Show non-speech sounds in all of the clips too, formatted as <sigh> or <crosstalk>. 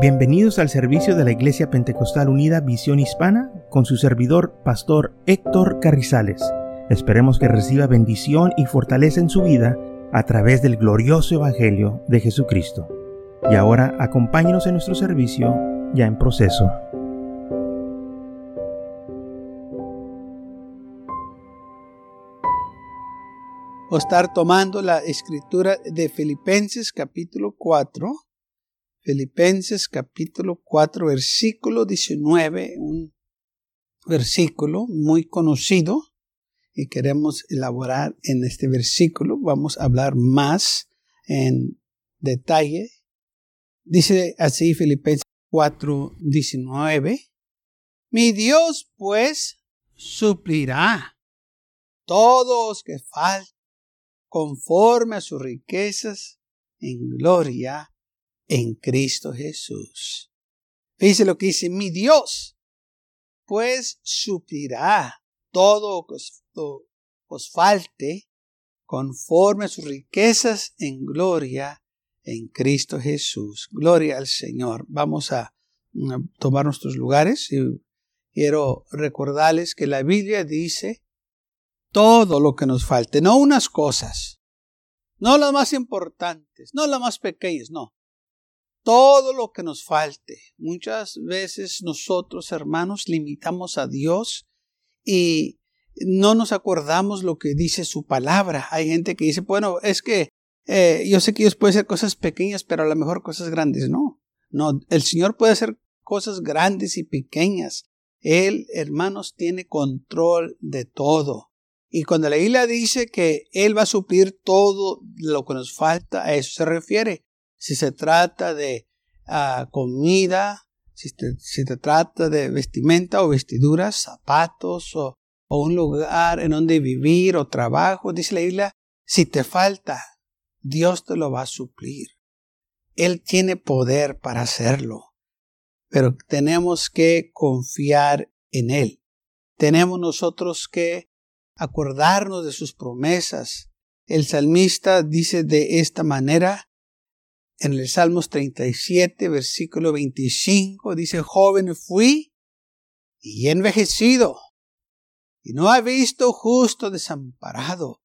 Bienvenidos al servicio de la Iglesia Pentecostal Unida Visión Hispana con su servidor, Pastor Héctor Carrizales. Esperemos que reciba bendición y fortaleza en su vida a través del glorioso Evangelio de Jesucristo. Y ahora acompáñenos en nuestro servicio ya en proceso. O estar tomando la escritura de Filipenses capítulo 4 Filipenses capítulo 4, versículo 19, un versículo muy conocido y queremos elaborar en este versículo. Vamos a hablar más en detalle. Dice así Filipenses 4, 19. Mi Dios pues suplirá todos que falten conforme a sus riquezas en gloria en Cristo Jesús. Dice lo que dice mi Dios, pues suplirá todo lo que os falte conforme a sus riquezas en gloria en Cristo Jesús. Gloria al Señor. Vamos a tomar nuestros lugares y quiero recordarles que la Biblia dice todo lo que nos falte, no unas cosas, no las más importantes, no las más pequeñas, no todo lo que nos falte. Muchas veces nosotros, hermanos, limitamos a Dios y no nos acordamos lo que dice su palabra. Hay gente que dice, bueno, es que eh, yo sé que Dios puede hacer cosas pequeñas, pero a lo mejor cosas grandes no. No, el Señor puede hacer cosas grandes y pequeñas. Él, hermanos, tiene control de todo. Y cuando la Biblia dice que Él va a suplir todo lo que nos falta, a eso se refiere si se trata de ah, comida, si te, si trata de vestimenta o vestiduras, zapatos o, o un lugar en donde vivir o trabajo, dice la Biblia, si te falta, Dios te lo va a suplir. Él tiene poder para hacerlo, pero tenemos que confiar en Él. Tenemos nosotros que acordarnos de sus promesas. El salmista dice de esta manera, en el Salmos 37, versículo 25, dice, joven fui y envejecido, y no he visto justo desamparado,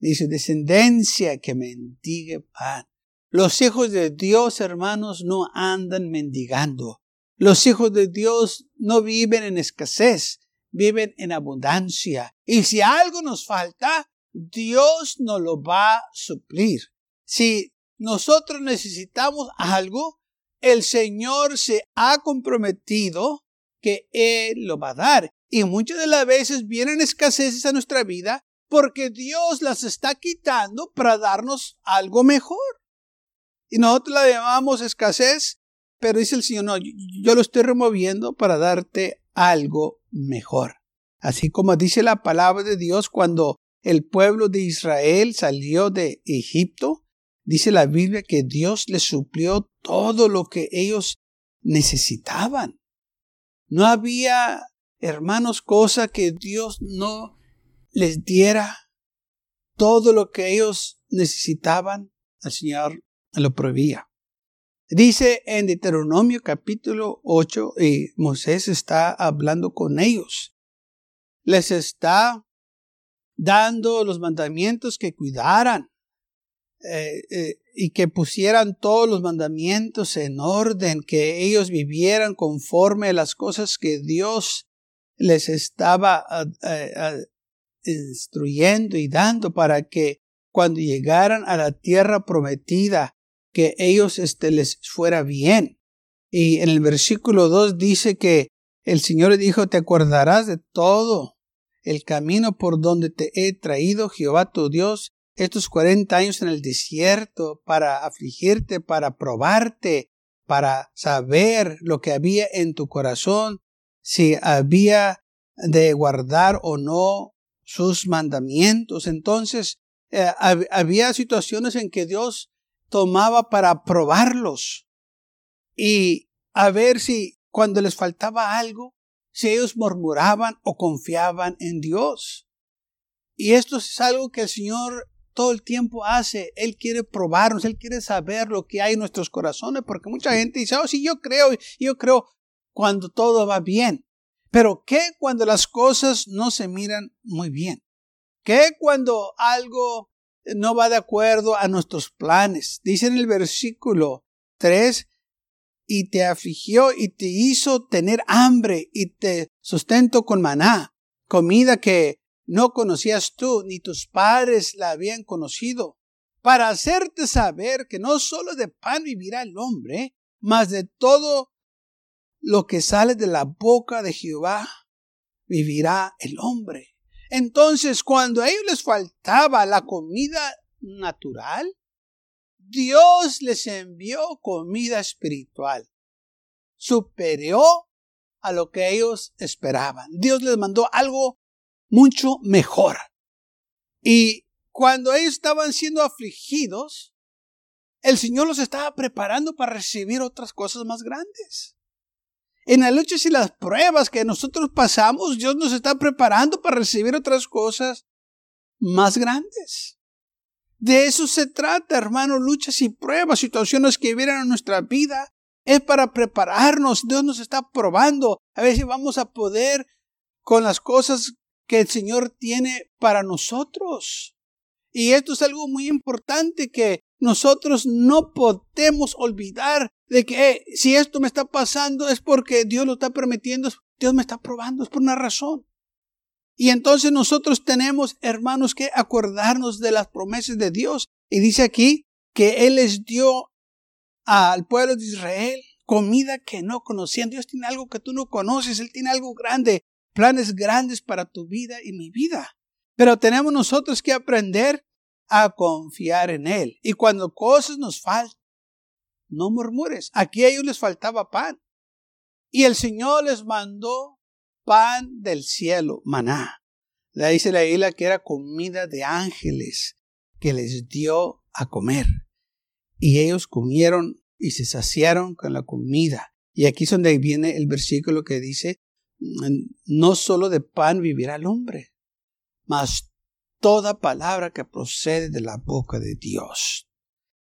ni su descendencia que mendigue pan. Los hijos de Dios, hermanos, no andan mendigando. Los hijos de Dios no viven en escasez, viven en abundancia. Y si algo nos falta, Dios nos lo va a suplir. Si nosotros necesitamos algo, el Señor se ha comprometido que Él lo va a dar. Y muchas de las veces vienen escaseces a nuestra vida porque Dios las está quitando para darnos algo mejor. Y nosotros la llamamos escasez, pero dice el Señor, no, yo lo estoy removiendo para darte algo mejor. Así como dice la palabra de Dios cuando el pueblo de Israel salió de Egipto, Dice la Biblia que Dios les suplió todo lo que ellos necesitaban. No había, hermanos, cosa que Dios no les diera. Todo lo que ellos necesitaban, el Señor lo prohibía. Dice en Deuteronomio capítulo 8, y Moisés está hablando con ellos. Les está dando los mandamientos que cuidaran eh, eh, y que pusieran todos los mandamientos en orden, que ellos vivieran conforme a las cosas que Dios les estaba instruyendo y dando para que cuando llegaran a la tierra prometida, que ellos este, les fuera bien. Y en el versículo 2 dice que el Señor dijo, te acordarás de todo el camino por donde te he traído Jehová tu Dios estos 40 años en el desierto para afligirte, para probarte, para saber lo que había en tu corazón, si había de guardar o no sus mandamientos. Entonces, eh, había situaciones en que Dios tomaba para probarlos y a ver si cuando les faltaba algo, si ellos murmuraban o confiaban en Dios. Y esto es algo que el Señor todo el tiempo hace. Él quiere probarnos, Él quiere saber lo que hay en nuestros corazones, porque mucha gente dice, oh, sí, yo creo, yo creo cuando todo va bien. Pero ¿qué cuando las cosas no se miran muy bien? ¿Qué cuando algo no va de acuerdo a nuestros planes? Dice en el versículo 3, y te afligió y te hizo tener hambre y te sustento con maná, comida que no conocías tú ni tus padres la habían conocido, para hacerte saber que no solo de pan vivirá el hombre, mas de todo lo que sale de la boca de Jehová vivirá el hombre. Entonces, cuando a ellos les faltaba la comida natural, Dios les envió comida espiritual superior a lo que ellos esperaban. Dios les mandó algo mucho mejor. Y cuando ellos estaban siendo afligidos, el Señor los estaba preparando para recibir otras cosas más grandes. En las luchas y las pruebas que nosotros pasamos, Dios nos está preparando para recibir otras cosas más grandes. De eso se trata, hermano, luchas y pruebas, situaciones que vienen en nuestra vida. Es para prepararnos. Dios nos está probando. A ver si vamos a poder con las cosas que el Señor tiene para nosotros. Y esto es algo muy importante que nosotros no podemos olvidar de que eh, si esto me está pasando es porque Dios lo está permitiendo, Dios me está probando, es por una razón. Y entonces nosotros tenemos, hermanos, que acordarnos de las promesas de Dios. Y dice aquí que Él les dio al pueblo de Israel comida que no conocían. Dios tiene algo que tú no conoces. Él tiene algo grande, planes grandes para tu vida y mi vida. Pero tenemos nosotros que aprender a confiar en Él. Y cuando cosas nos faltan, no murmures. Aquí a ellos les faltaba pan. Y el Señor les mandó pan del cielo, maná. Le dice la isla que era comida de ángeles que les dio a comer. Y ellos comieron y se saciaron con la comida. Y aquí es donde viene el versículo que dice, no solo de pan vivirá el hombre, mas toda palabra que procede de la boca de Dios.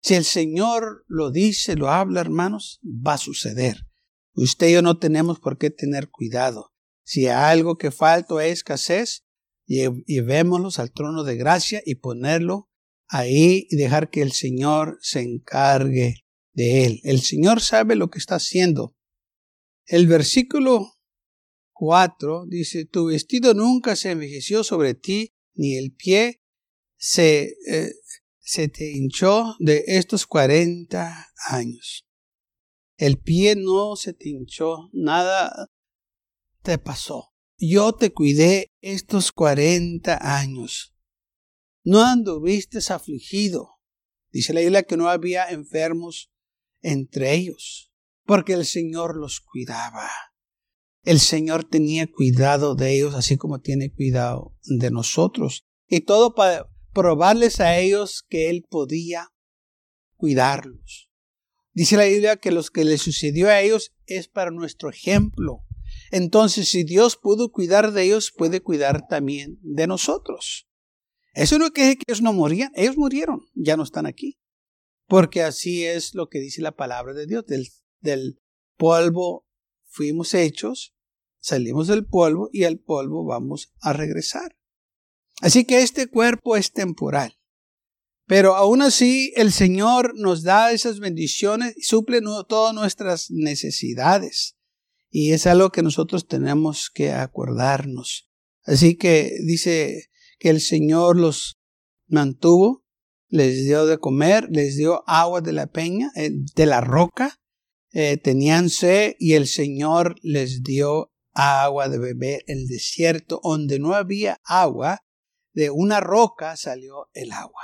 Si el Señor lo dice, lo habla, hermanos, va a suceder. Usted y yo no tenemos por qué tener cuidado. Si hay algo que falta o hay escasez, llevémoslos al trono de gracia y ponerlo ahí y dejar que el Señor se encargue de él. El Señor sabe lo que está haciendo. El versículo 4 dice, tu vestido nunca se envejeció sobre ti, ni el pie se, eh, se te hinchó de estos 40 años. El pie no se te hinchó, nada te pasó. Yo te cuidé estos cuarenta años. No anduviste afligido. Dice la Biblia que no había enfermos entre ellos, porque el Señor los cuidaba. El Señor tenía cuidado de ellos, así como tiene cuidado de nosotros. Y todo para probarles a ellos que Él podía cuidarlos. Dice la Biblia que lo que les sucedió a ellos es para nuestro ejemplo. Entonces, si Dios pudo cuidar de ellos, puede cuidar también de nosotros. Eso no quiere que ellos no morían, ellos murieron, ya no están aquí. Porque así es lo que dice la palabra de Dios. Del, del polvo fuimos hechos, salimos del polvo y al polvo vamos a regresar. Así que este cuerpo es temporal. Pero aún así el Señor nos da esas bendiciones y suple todas nuestras necesidades. Y es algo que nosotros tenemos que acordarnos. Así que dice que el Señor los mantuvo, les dio de comer, les dio agua de la peña, eh, de la roca, eh, tenían sed y el Señor les dio agua de beber. El desierto donde no había agua, de una roca salió el agua.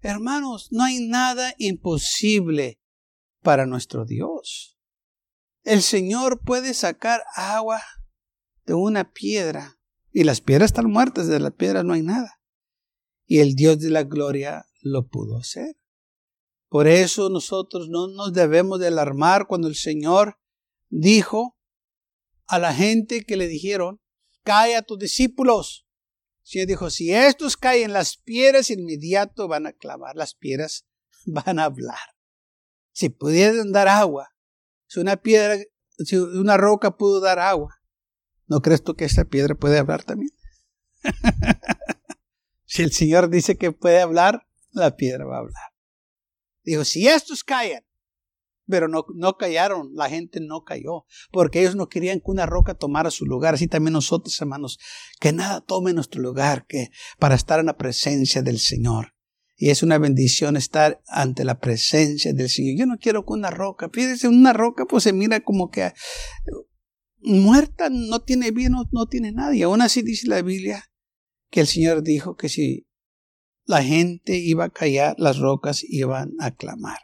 Hermanos, no hay nada imposible para nuestro Dios. El Señor puede sacar agua de una piedra y las piedras están muertas, de las piedras no hay nada. Y el Dios de la gloria lo pudo hacer. Por eso nosotros no nos debemos de alarmar cuando el Señor dijo a la gente que le dijeron, cae a tus discípulos, El Señor dijo, si estos caen, las piedras inmediato van a clamar, las piedras <laughs> van a hablar. Si pudieran dar agua, si una piedra, si una roca pudo dar agua, ¿no crees tú que esta piedra puede hablar también? <laughs> si el Señor dice que puede hablar, la piedra va a hablar. Dijo, si estos caen, pero no, no callaron, la gente no cayó, porque ellos no querían que una roca tomara su lugar, así también nosotros, hermanos, que nada tome nuestro lugar, que para estar en la presencia del Señor. Y es una bendición estar ante la presencia del Señor. Yo no quiero que una roca, fíjese, una roca pues se mira como que muerta, no tiene bien, no, no tiene nada. Y aún así dice la Biblia que el Señor dijo que si la gente iba a callar, las rocas iban a clamar.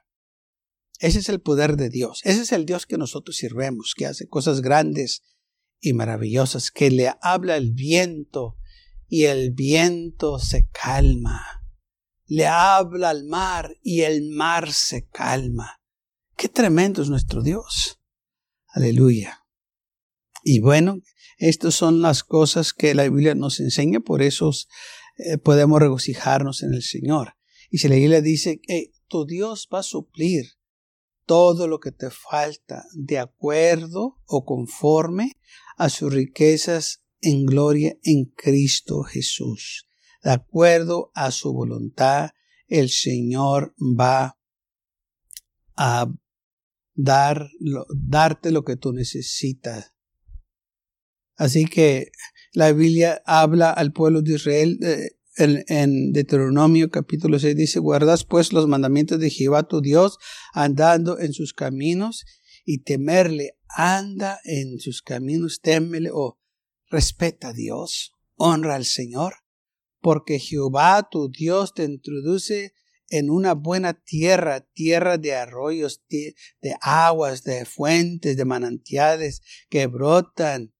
Ese es el poder de Dios. Ese es el Dios que nosotros sirvemos, que hace cosas grandes y maravillosas, que le habla el viento y el viento se calma le habla al mar y el mar se calma. Qué tremendo es nuestro Dios. Aleluya. Y bueno, estas son las cosas que la Biblia nos enseña, por eso eh, podemos regocijarnos en el Señor. Y si la Biblia dice tu Dios va a suplir todo lo que te falta de acuerdo o conforme a sus riquezas en gloria en Cristo Jesús de acuerdo a su voluntad, el Señor va a dar, darte lo que tú necesitas. Así que la Biblia habla al pueblo de Israel eh, en, Deuteronomio capítulo 6 dice, guardas pues los mandamientos de Jehová tu Dios andando en sus caminos y temerle, anda en sus caminos, témele o respeta a Dios, honra al Señor porque Jehová tu Dios te introduce en una buena tierra, tierra de arroyos, de aguas, de fuentes, de manantiales que brotan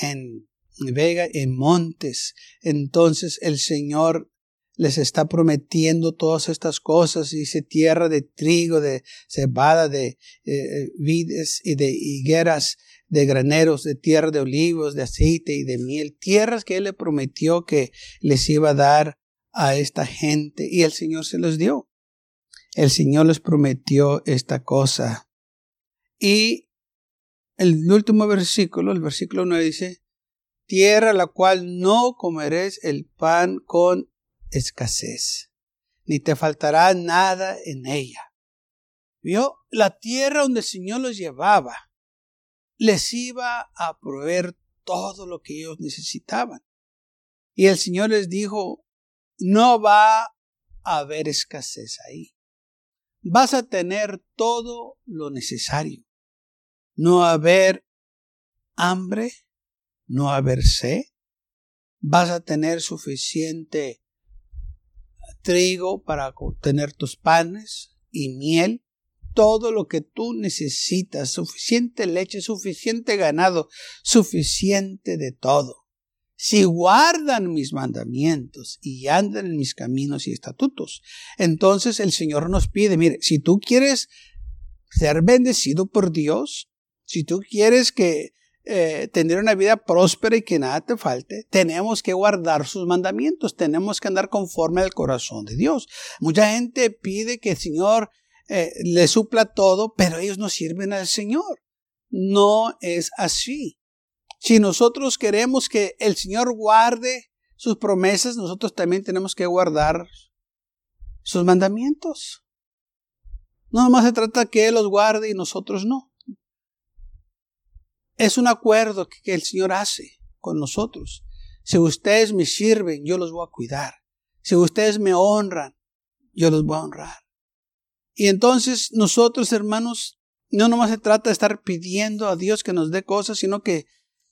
en vega, en montes. Entonces el Señor les está prometiendo todas estas cosas, dice tierra de trigo, de cebada, de eh, vides y de higueras, de graneros, de tierra de olivos, de aceite y de miel, tierras que Él le prometió que les iba a dar a esta gente y el Señor se los dio. El Señor les prometió esta cosa. Y el último versículo, el versículo 9 dice, tierra la cual no comeréis el pan con escasez, ni te faltará nada en ella. ¿Vio? La tierra donde el Señor los llevaba les iba a proveer todo lo que ellos necesitaban. Y el Señor les dijo, no va a haber escasez ahí. Vas a tener todo lo necesario. No va a haber hambre, no haber sed. Vas a tener suficiente trigo para tener tus panes y miel todo lo que tú necesitas, suficiente leche, suficiente ganado, suficiente de todo. Si guardan mis mandamientos y andan en mis caminos y estatutos, entonces el Señor nos pide, mire, si tú quieres ser bendecido por Dios, si tú quieres que eh, tener una vida próspera y que nada te falte, tenemos que guardar sus mandamientos, tenemos que andar conforme al corazón de Dios. Mucha gente pide que el Señor eh, le supla todo, pero ellos no sirven al Señor. No es así. Si nosotros queremos que el Señor guarde sus promesas, nosotros también tenemos que guardar sus mandamientos. No nomás se trata que Él los guarde y nosotros no. Es un acuerdo que el Señor hace con nosotros. Si ustedes me sirven, yo los voy a cuidar. Si ustedes me honran, yo los voy a honrar. Y entonces nosotros, hermanos, no nomás se trata de estar pidiendo a Dios que nos dé cosas, sino que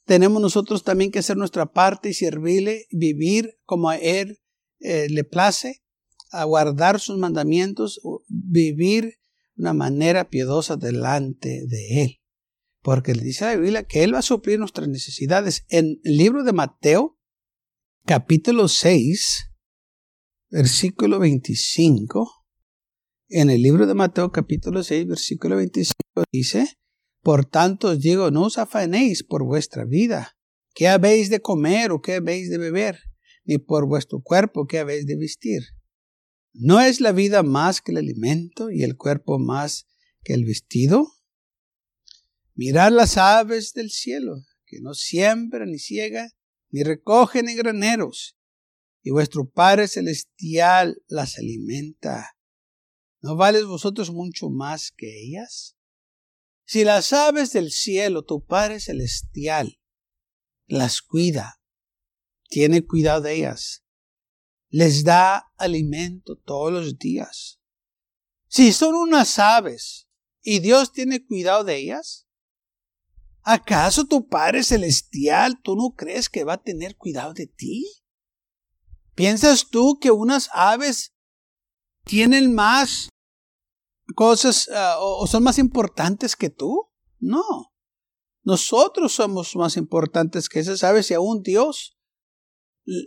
tenemos nosotros también que hacer nuestra parte y servirle, vivir como a Él eh, le place, a guardar sus mandamientos, vivir una manera piedosa delante de Él. Porque le dice la Biblia que Él va a suplir nuestras necesidades. En el libro de Mateo, capítulo 6, versículo 25, en el libro de Mateo capítulo 6 versículo 25 dice, Por tanto os digo, no os afanéis por vuestra vida, qué habéis de comer o qué habéis de beber, ni por vuestro cuerpo que habéis de vestir. ¿No es la vida más que el alimento y el cuerpo más que el vestido? Mirad las aves del cielo, que no siembran ni ciegan, ni recogen en graneros, y vuestro Padre Celestial las alimenta. ¿No vales vosotros mucho más que ellas? Si las aves del cielo, tu Padre Celestial, las cuida, tiene cuidado de ellas, les da alimento todos los días. Si son unas aves y Dios tiene cuidado de ellas, ¿acaso tu Padre Celestial, tú no crees que va a tener cuidado de ti? ¿Piensas tú que unas aves tienen más cosas ah, o son más importantes que tú? No. Nosotros somos más importantes que esas aves y aún Dios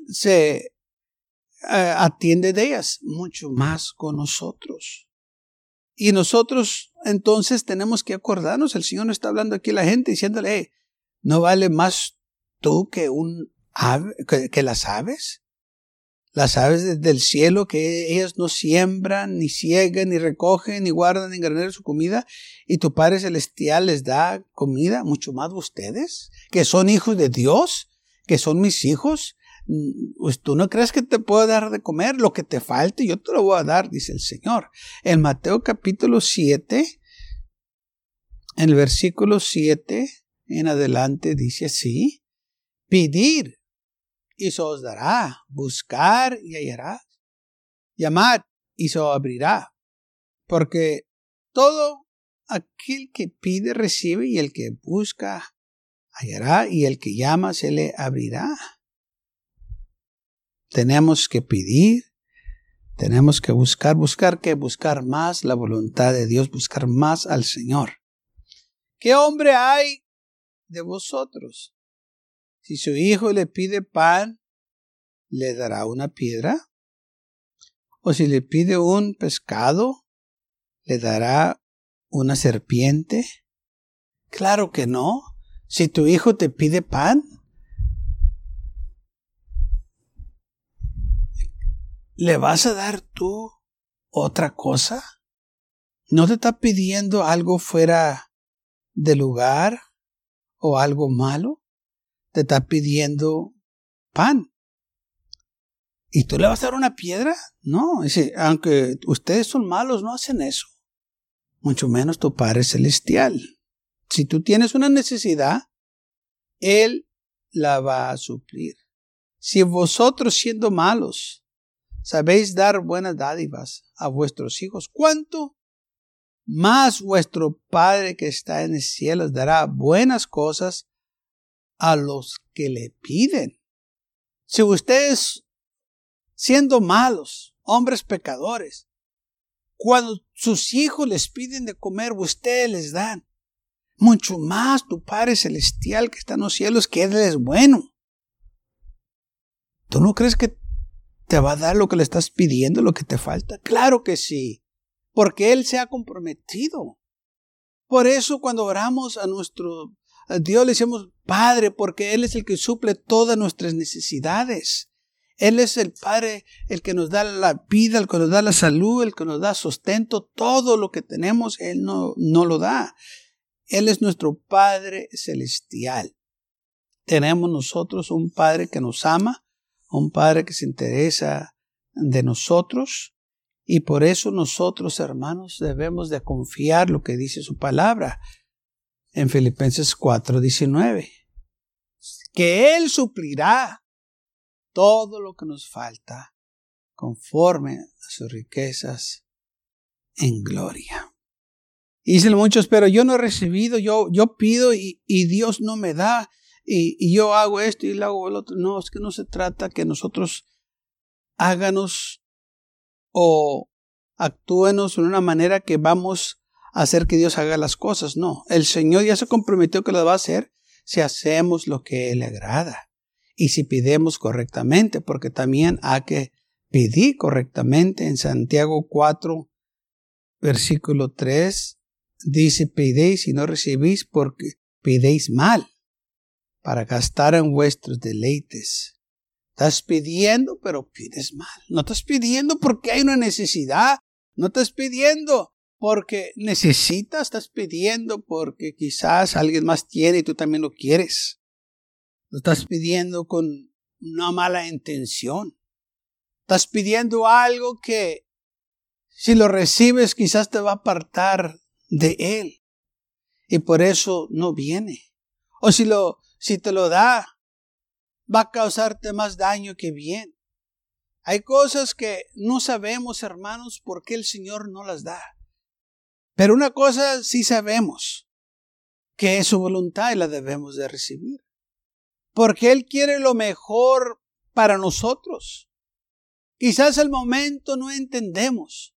se eh, atiende de ellas mucho más con nosotros. Y nosotros entonces tenemos que acordarnos, el Señor no está hablando aquí a la gente diciéndole, ¿no vale más tú que un ave, que, las aves? Las aves del cielo que ellas no siembran, ni ciegan, ni recogen, ni guardan en granero su comida, y tu Padre Celestial les da comida, mucho más ustedes, que son hijos de Dios, que son mis hijos, tú no crees que te puedo dar de comer, lo que te falte yo te lo voy a dar, dice el Señor. En Mateo capítulo 7, en el versículo 7 en adelante dice así, pedir y se os dará, buscar y hallará, llamar y se abrirá, porque todo aquel que pide recibe y el que busca hallará y el que llama se le abrirá. Tenemos que pedir, tenemos que buscar, buscar que buscar más la voluntad de Dios, buscar más al Señor. ¿Qué hombre hay de vosotros? Si su hijo le pide pan, ¿le dará una piedra? ¿O si le pide un pescado, le dará una serpiente? Claro que no. Si tu hijo te pide pan, ¿le vas a dar tú otra cosa? ¿No te está pidiendo algo fuera de lugar o algo malo? Te está pidiendo pan. ¿Y tú le vas a dar una piedra? No, aunque ustedes son malos, no hacen eso. Mucho menos tu Padre Celestial. Si tú tienes una necesidad, Él la va a suplir. Si vosotros siendo malos sabéis dar buenas dádivas a vuestros hijos, ¿cuánto más vuestro Padre que está en el cielo dará buenas cosas a los que le piden? Si ustedes, siendo malos, hombres pecadores, cuando sus hijos les piden de comer, ustedes les dan. Mucho más tu Padre Celestial que está en los cielos, que Él es bueno. ¿Tú no crees que ¿Te va a dar lo que le estás pidiendo, lo que te falta? Claro que sí, porque Él se ha comprometido. Por eso cuando oramos a nuestro Dios le decimos Padre, porque Él es el que suple todas nuestras necesidades. Él es el Padre, el que nos da la vida, el que nos da la salud, el que nos da sustento, todo lo que tenemos, Él no, no lo da. Él es nuestro Padre celestial. Tenemos nosotros un Padre que nos ama, un Padre que se interesa de nosotros y por eso nosotros, hermanos, debemos de confiar lo que dice su palabra en Filipenses 4:19, que Él suplirá todo lo que nos falta conforme a sus riquezas en gloria. Dicen muchos, pero yo no he recibido, yo, yo pido y, y Dios no me da y, yo hago esto y lo hago el otro. No, es que no se trata que nosotros háganos o actúenos de una manera que vamos a hacer que Dios haga las cosas. No, el Señor ya se comprometió que lo va a hacer si hacemos lo que Él le agrada y si pidemos correctamente, porque también hay que pedir correctamente. En Santiago 4, versículo 3, dice, pidéis y no recibís porque pidéis mal para gastar en vuestros deleites. Estás pidiendo, pero pides mal. No estás pidiendo porque hay una necesidad. No estás pidiendo porque necesitas, estás pidiendo porque quizás alguien más tiene y tú también lo quieres. Lo estás pidiendo con una mala intención. Estás pidiendo algo que si lo recibes quizás te va a apartar de él y por eso no viene. O si lo si te lo da va a causarte más daño que bien. Hay cosas que no sabemos, hermanos, por qué el Señor no las da. Pero una cosa sí sabemos, que es su voluntad y la debemos de recibir. Porque Él quiere lo mejor para nosotros. Quizás al momento no entendemos,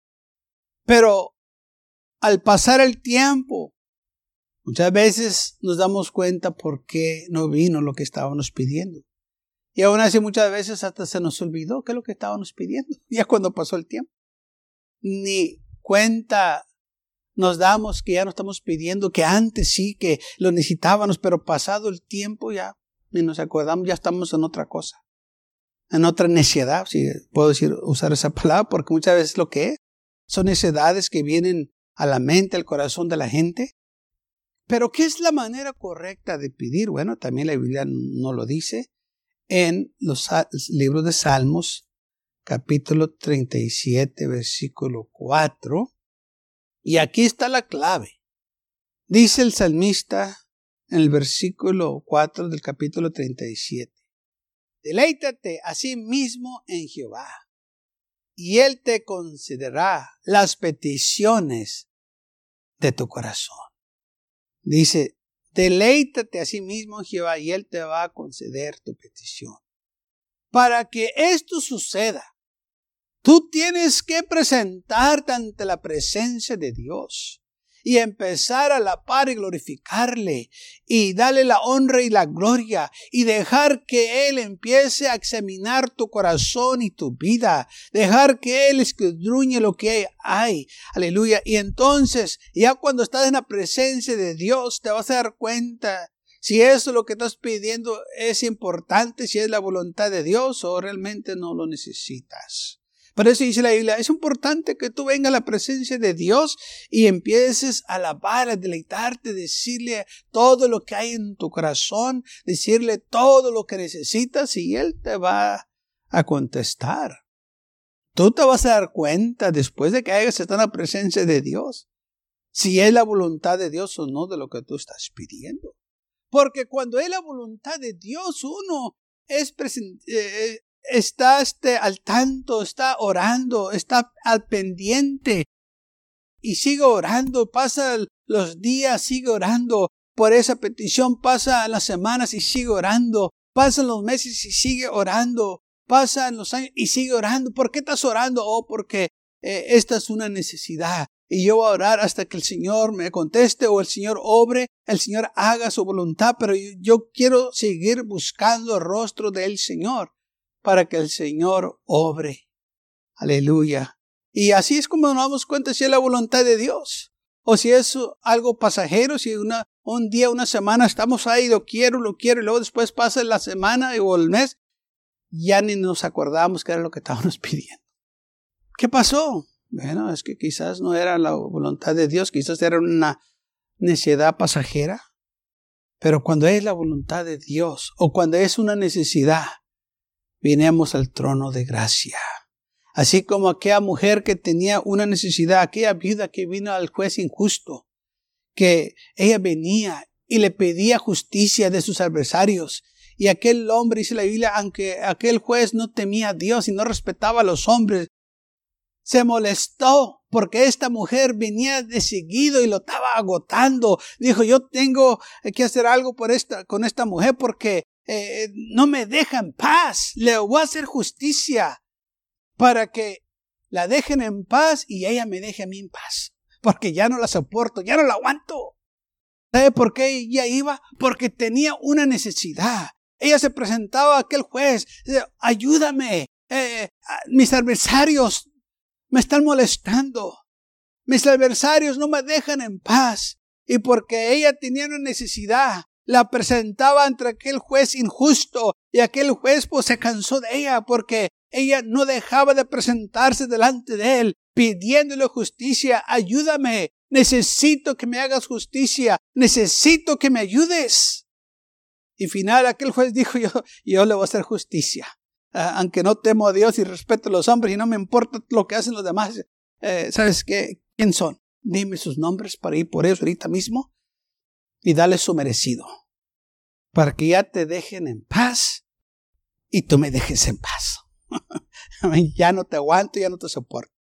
pero al pasar el tiempo, muchas veces nos damos cuenta por qué no vino lo que estábamos pidiendo. Y aún así muchas veces hasta se nos olvidó qué es lo que estábamos pidiendo, <laughs> ya cuando pasó el tiempo. Ni cuenta nos damos que ya no estamos pidiendo, que antes sí que lo necesitábamos, pero pasado el tiempo ya ni nos acordamos, ya estamos en otra cosa, en otra necedad, si puedo decir, usar esa palabra, porque muchas veces lo que es, son necedades que vienen a la mente, al corazón de la gente. Pero ¿qué es la manera correcta de pedir? Bueno, también la Biblia no lo dice en los libros de Salmos, capítulo 37, versículo 4. Y aquí está la clave. Dice el salmista en el versículo 4 del capítulo 37. Deleítate a sí mismo en Jehová, y Él te concederá las peticiones de tu corazón. Dice, deleítate a sí mismo Jehová, y Él te va a conceder tu petición. Para que esto suceda, Tú tienes que presentarte ante la presencia de Dios y empezar a la par y glorificarle y darle la honra y la gloria y dejar que Él empiece a examinar tu corazón y tu vida, dejar que Él escudruñe lo que hay, aleluya. Y entonces, ya cuando estás en la presencia de Dios, te vas a dar cuenta si eso lo que estás pidiendo es importante, si es la voluntad de Dios o realmente no lo necesitas. Por eso dice la Biblia, es importante que tú vengas a la presencia de Dios y empieces a alabar, a deleitarte, decirle todo lo que hay en tu corazón, decirle todo lo que necesitas y Él te va a contestar. Tú te vas a dar cuenta después de que hayas estado en la presencia de Dios, si es la voluntad de Dios o no de lo que tú estás pidiendo. Porque cuando es la voluntad de Dios, uno es, eh, está este, al tanto, está orando, está al pendiente y sigue orando, pasa los días, sigue orando por esa petición, pasa las semanas y sigue orando, pasan los meses y sigue orando, pasan los años y sigue orando. ¿Por qué estás orando? Oh, porque eh, esta es una necesidad. Y yo voy a orar hasta que el Señor me conteste o el Señor obre, el Señor haga su voluntad, pero yo quiero seguir buscando el rostro del Señor para que el Señor obre. Aleluya. Y así es como nos damos cuenta si es la voluntad de Dios o si es algo pasajero, si una, un día, una semana estamos ahí, lo quiero, lo quiero, y luego después pasa la semana o el mes, ya ni nos acordamos que era lo que estábamos <laughs> pidiendo. ¿Qué pasó? Bueno, es que quizás no era la voluntad de Dios, quizás era una necesidad pasajera. Pero cuando es la voluntad de Dios o cuando es una necesidad, vinemos al trono de gracia. Así como aquella mujer que tenía una necesidad, aquella viuda que vino al juez injusto, que ella venía y le pedía justicia de sus adversarios. Y aquel hombre, dice la Biblia, aunque aquel juez no temía a Dios y no respetaba a los hombres, se molestó porque esta mujer venía de seguido y lo estaba agotando. Dijo, yo tengo que hacer algo por esta, con esta mujer porque eh, no me deja en paz. Le voy a hacer justicia para que la dejen en paz y ella me deje a mí en paz. Porque ya no la soporto, ya no la aguanto. ¿Sabe por qué ella iba? Porque tenía una necesidad. Ella se presentaba a aquel juez, ayúdame, eh, mis adversarios me están molestando, mis adversarios no me dejan en paz. Y porque ella tenía una necesidad, la presentaba ante aquel juez injusto y aquel juez pues se cansó de ella porque ella no dejaba de presentarse delante de él pidiéndole justicia. Ayúdame, necesito que me hagas justicia, necesito que me ayudes. Y final aquel juez dijo yo, yo le voy a hacer justicia. Aunque no temo a Dios y respeto a los hombres y no me importa lo que hacen los demás, eh, ¿sabes qué? ¿Quién son? Dime sus nombres para ir por ellos ahorita mismo y dale su merecido. Para que ya te dejen en paz y tú me dejes en paz. <laughs> ya no te aguanto, ya no te soporto.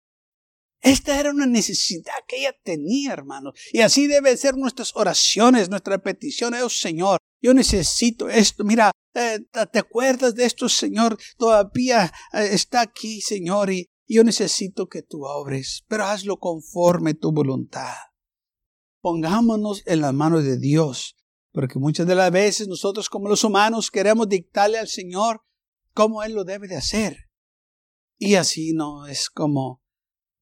Esta era una necesidad que ella tenía, hermanos. Y así deben ser nuestras oraciones, nuestras peticiones. Oh Señor, yo necesito esto. Mira, eh, ¿te acuerdas de esto, Señor? Todavía eh, está aquí, Señor, y yo necesito que tú obres, pero hazlo conforme tu voluntad pongámonos en las manos de Dios, porque muchas de las veces nosotros como los humanos queremos dictarle al Señor cómo Él lo debe de hacer. Y así no es como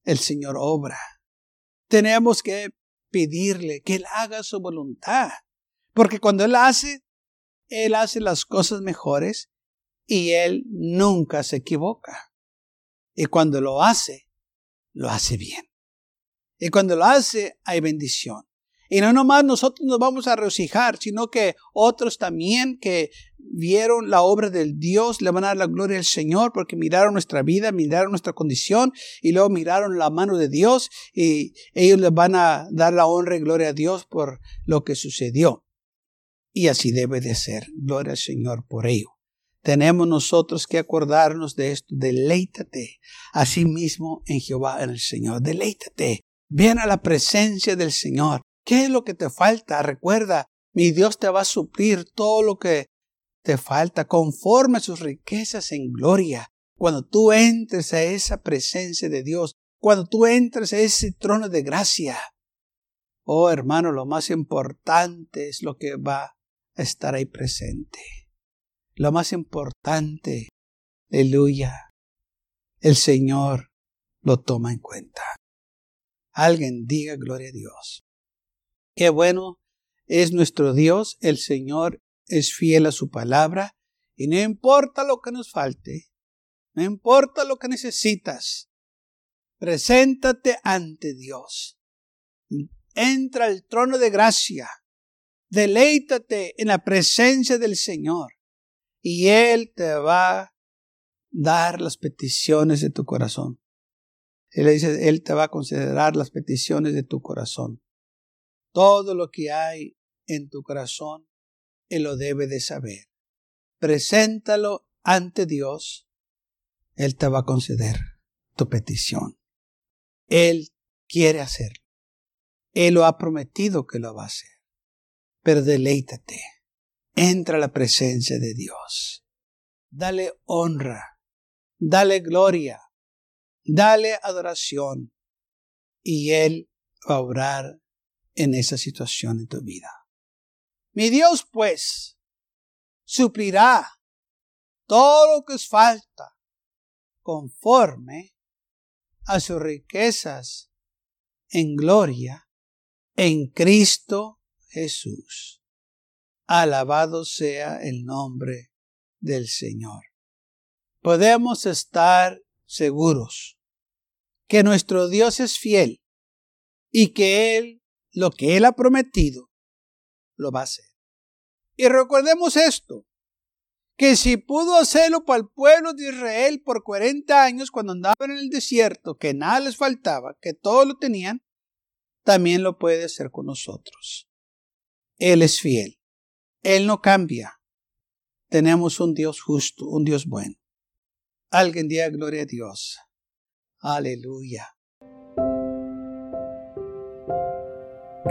el Señor obra. Tenemos que pedirle que Él haga su voluntad, porque cuando Él hace, Él hace las cosas mejores y Él nunca se equivoca. Y cuando lo hace, lo hace bien. Y cuando lo hace, hay bendición. Y no nomás nosotros nos vamos a regocijar, sino que otros también que vieron la obra del Dios le van a dar la gloria al Señor porque miraron nuestra vida, miraron nuestra condición y luego miraron la mano de Dios y ellos le van a dar la honra y gloria a Dios por lo que sucedió. Y así debe de ser. Gloria al Señor por ello. Tenemos nosotros que acordarnos de esto. Deleítate a sí mismo en Jehová, en el Señor. Deleítate. Ven a la presencia del Señor. ¿Qué es lo que te falta? Recuerda, mi Dios te va a suplir todo lo que te falta conforme a sus riquezas en gloria. Cuando tú entres a esa presencia de Dios, cuando tú entres a ese trono de gracia. Oh hermano, lo más importante es lo que va a estar ahí presente. Lo más importante, aleluya, el Señor lo toma en cuenta. Alguien diga gloria a Dios. Qué bueno es nuestro Dios, el Señor es fiel a su palabra y no importa lo que nos falte, no importa lo que necesitas, preséntate ante Dios. Entra al trono de gracia, deleítate en la presencia del Señor y Él te va a dar las peticiones de tu corazón. Él dice, Él te va a considerar las peticiones de tu corazón. Todo lo que hay en tu corazón, Él lo debe de saber. Preséntalo ante Dios. Él te va a conceder tu petición. Él quiere hacerlo. Él lo ha prometido que lo va a hacer. Pero deleítate. Entra a la presencia de Dios. Dale honra. Dale gloria. Dale adoración. Y Él va a obrar en esa situación en tu vida. Mi Dios, pues, suplirá todo lo que os falta conforme a sus riquezas en gloria en Cristo Jesús. Alabado sea el nombre del Señor. Podemos estar seguros que nuestro Dios es fiel y que Él lo que Él ha prometido, lo va a hacer. Y recordemos esto, que si pudo hacerlo para el pueblo de Israel por 40 años cuando andaban en el desierto, que nada les faltaba, que todo lo tenían, también lo puede hacer con nosotros. Él es fiel. Él no cambia. Tenemos un Dios justo, un Dios bueno. Alguien diga gloria a Dios. Aleluya.